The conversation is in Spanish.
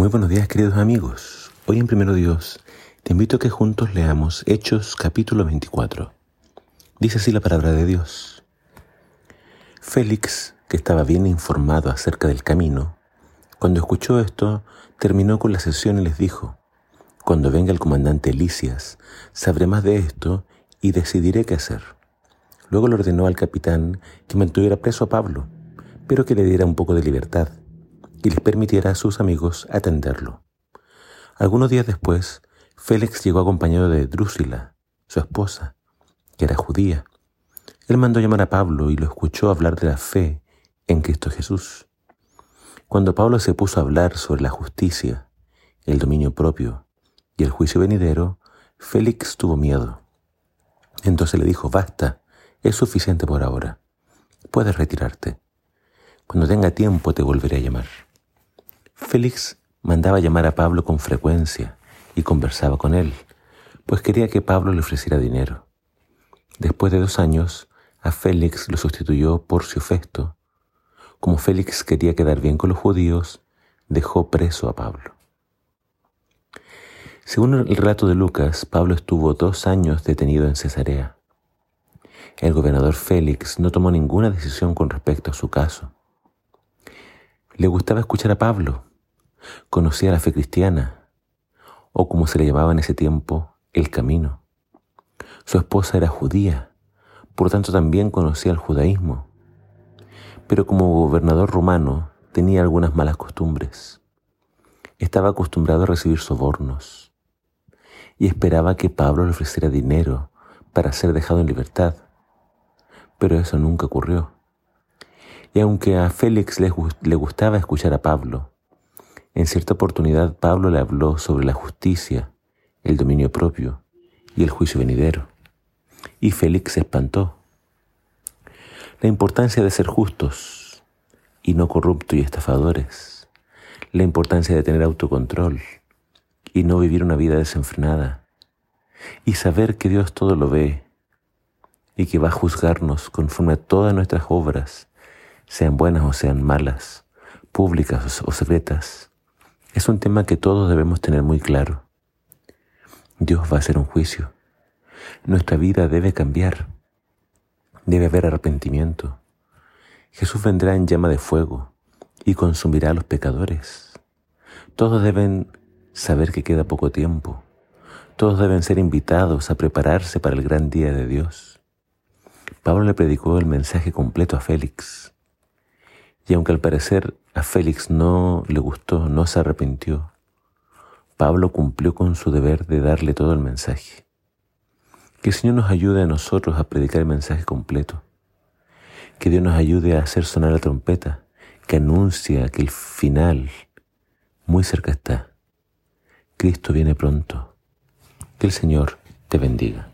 Muy buenos días queridos amigos. Hoy en Primero Dios te invito a que juntos leamos Hechos capítulo 24. Dice así la palabra de Dios. Félix, que estaba bien informado acerca del camino, cuando escuchó esto, terminó con la sesión y les dijo, Cuando venga el comandante Licias, sabré más de esto y decidiré qué hacer. Luego le ordenó al capitán que mantuviera preso a Pablo, pero que le diera un poco de libertad y les permitiera a sus amigos atenderlo. Algunos días después, Félix llegó acompañado de Drúsila, su esposa, que era judía. Él mandó llamar a Pablo y lo escuchó hablar de la fe en Cristo Jesús. Cuando Pablo se puso a hablar sobre la justicia, el dominio propio y el juicio venidero, Félix tuvo miedo. Entonces le dijo, basta, es suficiente por ahora. Puedes retirarte. Cuando tenga tiempo te volveré a llamar. Félix mandaba llamar a Pablo con frecuencia y conversaba con él, pues quería que Pablo le ofreciera dinero. Después de dos años, a Félix lo sustituyó Porcio Festo. Como Félix quería quedar bien con los judíos, dejó preso a Pablo. Según el relato de Lucas, Pablo estuvo dos años detenido en Cesarea. El gobernador Félix no tomó ninguna decisión con respecto a su caso. Le gustaba escuchar a Pablo, conocía la fe cristiana, o como se le llamaba en ese tiempo, el camino. Su esposa era judía, por tanto también conocía el judaísmo, pero como gobernador romano tenía algunas malas costumbres. Estaba acostumbrado a recibir sobornos y esperaba que Pablo le ofreciera dinero para ser dejado en libertad, pero eso nunca ocurrió. Y aunque a Félix le gustaba escuchar a Pablo, en cierta oportunidad Pablo le habló sobre la justicia, el dominio propio y el juicio venidero. Y Félix se espantó. La importancia de ser justos y no corruptos y estafadores. La importancia de tener autocontrol y no vivir una vida desenfrenada. Y saber que Dios todo lo ve y que va a juzgarnos conforme a todas nuestras obras, sean buenas o sean malas, públicas o secretas es un tema que todos debemos tener muy claro. Dios va a hacer un juicio. Nuestra vida debe cambiar. Debe haber arrepentimiento. Jesús vendrá en llama de fuego y consumirá a los pecadores. Todos deben saber que queda poco tiempo. Todos deben ser invitados a prepararse para el gran día de Dios. Pablo le predicó el mensaje completo a Félix. Y aunque al parecer a Félix no le gustó, no se arrepintió, Pablo cumplió con su deber de darle todo el mensaje. Que el Señor nos ayude a nosotros a predicar el mensaje completo. Que Dios nos ayude a hacer sonar la trompeta que anuncia que el final muy cerca está. Cristo viene pronto. Que el Señor te bendiga.